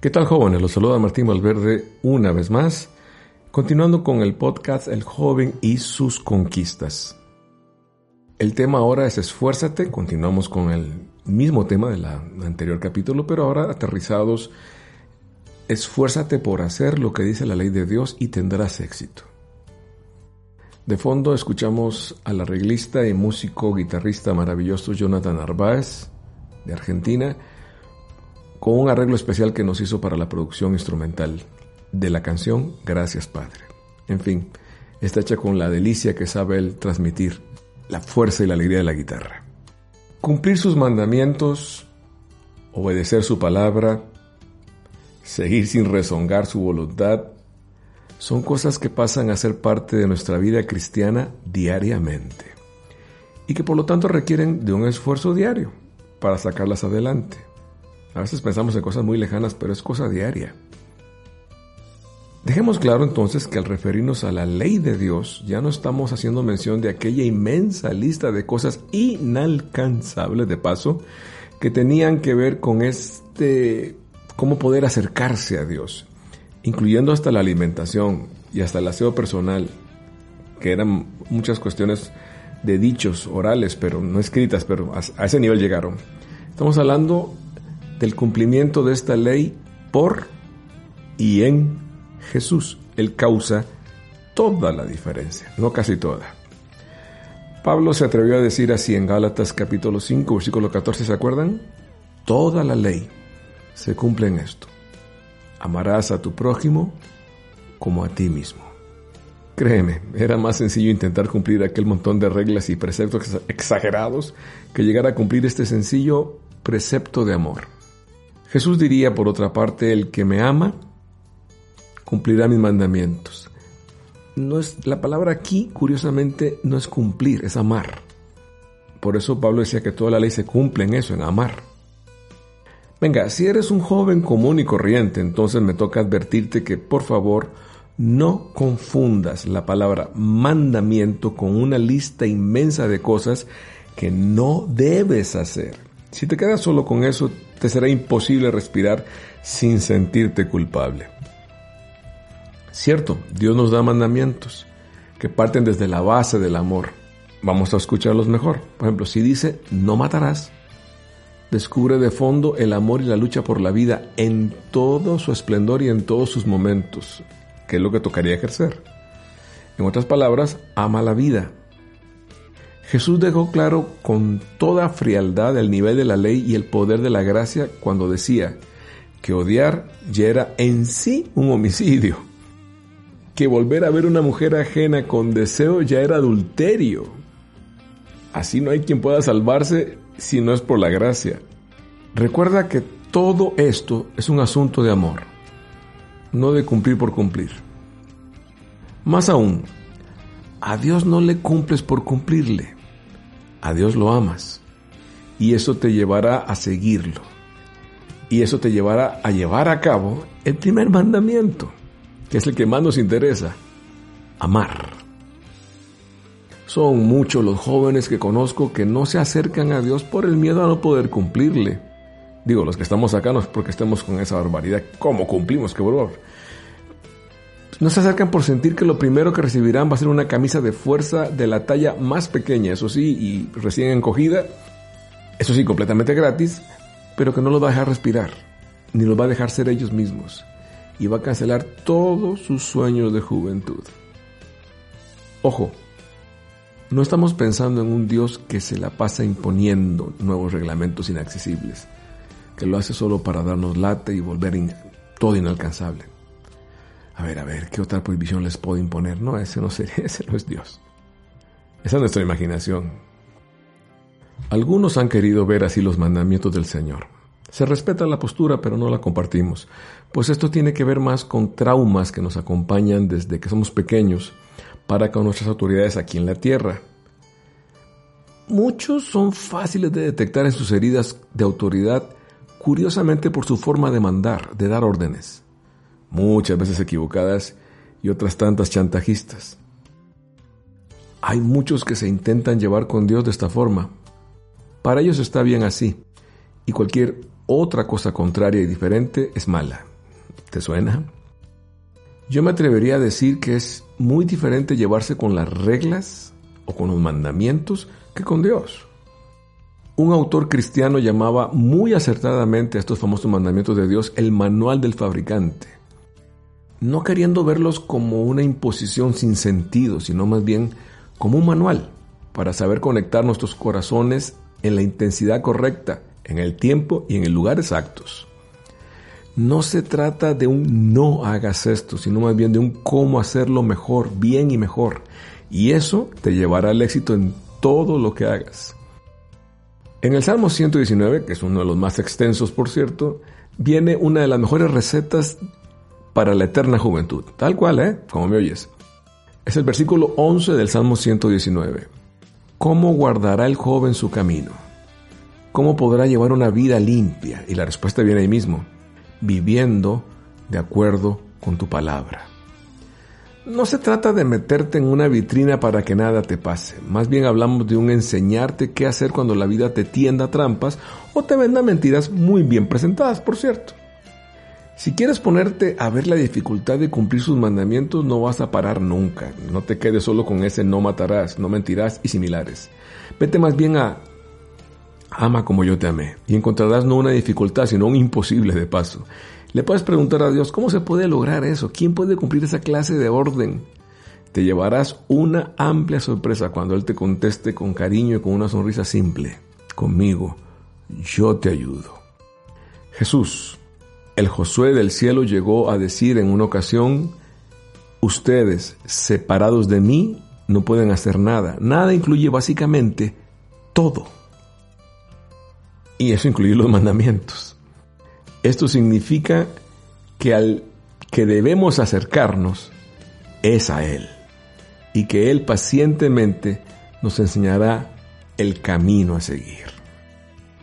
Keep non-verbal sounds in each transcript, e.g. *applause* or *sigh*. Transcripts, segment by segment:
¿Qué tal jóvenes? Los saluda Martín Valverde una vez más, continuando con el podcast El joven y sus conquistas. El tema ahora es esfuérzate, continuamos con el mismo tema del anterior capítulo, pero ahora aterrizados, esfuérzate por hacer lo que dice la ley de Dios y tendrás éxito. De fondo escuchamos al arreglista y músico guitarrista maravilloso Jonathan Arbaez de Argentina, con un arreglo especial que nos hizo para la producción instrumental de la canción Gracias Padre. En fin, está hecha con la delicia que sabe él transmitir, la fuerza y la alegría de la guitarra. Cumplir sus mandamientos, obedecer su palabra, seguir sin rezongar su voluntad, son cosas que pasan a ser parte de nuestra vida cristiana diariamente y que por lo tanto requieren de un esfuerzo diario para sacarlas adelante. A veces pensamos en cosas muy lejanas, pero es cosa diaria. Dejemos claro entonces que al referirnos a la ley de Dios, ya no estamos haciendo mención de aquella inmensa lista de cosas inalcanzables de paso que tenían que ver con este cómo poder acercarse a Dios, incluyendo hasta la alimentación y hasta el aseo personal, que eran muchas cuestiones de dichos orales, pero no escritas, pero a, ese nivel llegaron. Estamos hablando del cumplimiento de esta ley por y en Jesús. Él causa toda la diferencia, no casi toda. Pablo se atrevió a decir así en Gálatas capítulo 5, versículo 14, ¿se acuerdan? Toda la ley se cumple en esto. Amarás a tu prójimo como a ti mismo. Créeme, era más sencillo intentar cumplir aquel montón de reglas y preceptos exagerados que llegar a cumplir este sencillo precepto de amor. Jesús diría, por otra parte, el que me ama, cumplirá mis mandamientos. No es, la palabra aquí, curiosamente, no es cumplir, es amar. Por eso Pablo decía que toda la ley se cumple en eso, en amar. Venga, si eres un joven común y corriente, entonces me toca advertirte que por favor no confundas la palabra mandamiento con una lista inmensa de cosas que no debes hacer. Si te quedas solo con eso, te será imposible respirar sin sentirte culpable. Cierto, Dios nos da mandamientos que parten desde la base del amor. Vamos a escucharlos mejor. Por ejemplo, si dice no matarás, descubre de fondo el amor y la lucha por la vida en todo su esplendor y en todos sus momentos, que es lo que tocaría ejercer. En otras palabras, ama la vida, Jesús dejó claro con toda frialdad el nivel de la ley y el poder de la gracia cuando decía que odiar ya era en sí un homicidio, que volver a ver una mujer ajena con deseo ya era adulterio. Así no hay quien pueda salvarse si no es por la gracia. Recuerda que todo esto es un asunto de amor, no de cumplir por cumplir. Más aún, a Dios no le cumples por cumplirle a Dios lo amas. Y eso te llevará a seguirlo. Y eso te llevará a llevar a cabo el primer mandamiento, que es el que más nos interesa, amar. Son muchos los jóvenes que conozco que no se acercan a Dios por el miedo a no poder cumplirle. Digo, los que estamos acá no es porque estemos con esa barbaridad. ¿Cómo cumplimos? ¡Qué horror! No se acercan por sentir que lo primero que recibirán va a ser una camisa de fuerza de la talla más pequeña, eso sí, y recién encogida, eso sí, completamente gratis, pero que no los va a dejar respirar, ni los va a dejar ser ellos mismos, y va a cancelar todos sus sueños de juventud. Ojo, no estamos pensando en un Dios que se la pasa imponiendo nuevos reglamentos inaccesibles, que lo hace solo para darnos lata y volver todo inalcanzable. A ver, a ver, ¿qué otra prohibición les puedo imponer? No, ese no, sería, *laughs* ese no es Dios. Esa es nuestra imaginación. Algunos han querido ver así los mandamientos del Señor. Se respeta la postura, pero no la compartimos, pues esto tiene que ver más con traumas que nos acompañan desde que somos pequeños para con nuestras autoridades aquí en la tierra. Muchos son fáciles de detectar en sus heridas de autoridad, curiosamente por su forma de mandar, de dar órdenes, muchas veces equivocadas y otras tantas chantajistas. Hay muchos que se intentan llevar con Dios de esta forma. Para ellos está bien así, y cualquier otra cosa contraria y diferente es mala. ¿Te suena? Yo me atrevería a decir que es muy diferente llevarse con las reglas o con los mandamientos que con Dios. Un autor cristiano llamaba muy acertadamente a estos famosos mandamientos de Dios el manual del fabricante, no queriendo verlos como una imposición sin sentido, sino más bien como un manual para saber conectar nuestros corazones en la intensidad correcta en el tiempo y en el lugar exactos. No se trata de un no hagas esto, sino más bien de un cómo hacerlo mejor, bien y mejor. Y eso te llevará al éxito en todo lo que hagas. En el Salmo 119, que es uno de los más extensos por cierto, viene una de las mejores recetas para la eterna juventud. Tal cual, ¿eh? Como me oyes. Es el versículo 11 del Salmo 119. ¿Cómo guardará el joven su camino? ¿Cómo podrá llevar una vida limpia? Y la respuesta viene ahí mismo, viviendo de acuerdo con tu palabra. No se trata de meterte en una vitrina para que nada te pase, más bien hablamos de un enseñarte qué hacer cuando la vida te tienda trampas o te venda mentiras muy bien presentadas, por cierto. Si quieres ponerte a ver la dificultad de cumplir sus mandamientos, no vas a parar nunca. No te quedes solo con ese no matarás, no mentirás y similares. Vete más bien a ama como yo te amé. Y encontrarás no una dificultad, sino un imposible de paso. Le puedes preguntar a Dios, ¿cómo se puede lograr eso? ¿Quién puede cumplir esa clase de orden? Te llevarás una amplia sorpresa cuando Él te conteste con cariño y con una sonrisa simple. Conmigo, yo te ayudo. Jesús, el Josué del cielo llegó a decir en una ocasión, ustedes, separados de mí, no pueden hacer nada. Nada incluye básicamente todo. Y eso incluye los mandamientos. Esto significa que al que debemos acercarnos es a Él y que Él pacientemente nos enseñará el camino a seguir.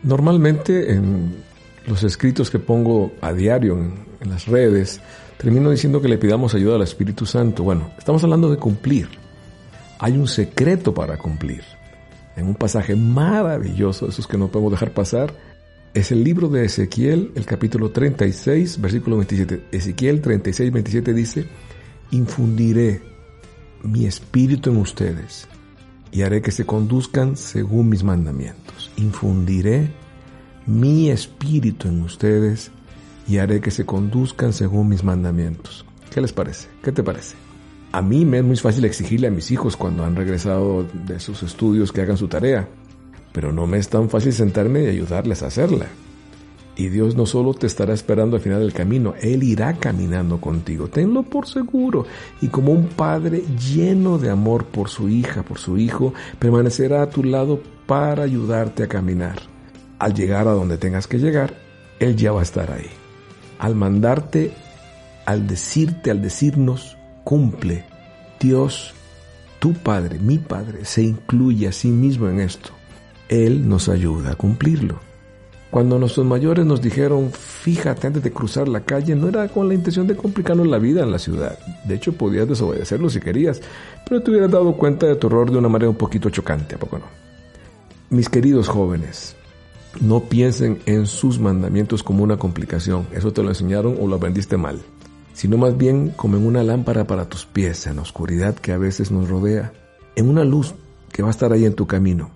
Normalmente en los escritos que pongo a diario en, las redes, termino diciendo que le pidamos ayuda al Espíritu Santo. Bueno, estamos hablando de cumplir. Hay un secreto para cumplir en un pasaje maravilloso, esos que no podemos dejar pasar, es el libro de Ezequiel, el capítulo 36, versículo 27. Ezequiel 36, 27 dice, infundiré mi espíritu en ustedes y haré que se conduzcan según mis mandamientos. Infundiré mi espíritu en ustedes y haré que se conduzcan según mis mandamientos. ¿Qué les parece? ¿Qué te parece? A mí me es muy fácil exigirle a mis hijos cuando han regresado de sus estudios que hagan su tarea, pero no me es tan fácil sentarme y ayudarles a hacerla. Y Dios no solo te estará esperando al final del camino, Él irá caminando contigo, tenlo por seguro. Y como un padre lleno de amor por su hija, por su hijo, permanecerá a tu lado para ayudarte a caminar. Al llegar a donde tengas que llegar, Él ya va a estar ahí. Al mandarte, al decirte, al decirnos, cumple. Dios, tu Padre, mi Padre, se incluye a sí mismo en esto. Él nos ayuda a cumplirlo. Cuando nuestros mayores nos dijeron, fíjate antes de cruzar la calle, no era con la intención de complicarnos la vida en la ciudad. De hecho, podías desobedecerlo si querías, pero te hubieras dado cuenta de tu error de una manera un poquito chocante, ¿a poco no? Mis queridos jóvenes, no piensen en sus mandamientos como una complicación. Eso te lo enseñaron o lo aprendiste mal sino más bien como en una lámpara para tus pies, en la oscuridad que a veces nos rodea, en una luz que va a estar ahí en tu camino,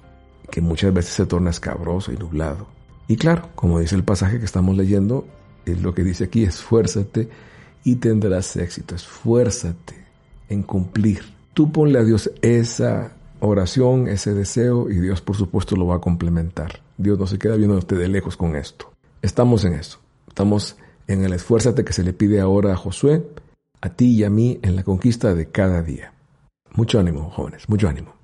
que muchas veces se torna escabroso y nublado. Y claro, como dice el pasaje que estamos leyendo, es lo que dice aquí, esfuérzate y tendrás éxito, esfuérzate en cumplir. Tú ponle a Dios esa oración, ese deseo y Dios por supuesto lo va a complementar. Dios no se queda viendo usted de lejos con esto. Estamos en eso. Estamos en el esfuérzate que se le pide ahora a Josué, a ti y a mí en la conquista de cada día. Mucho ánimo, jóvenes, mucho ánimo.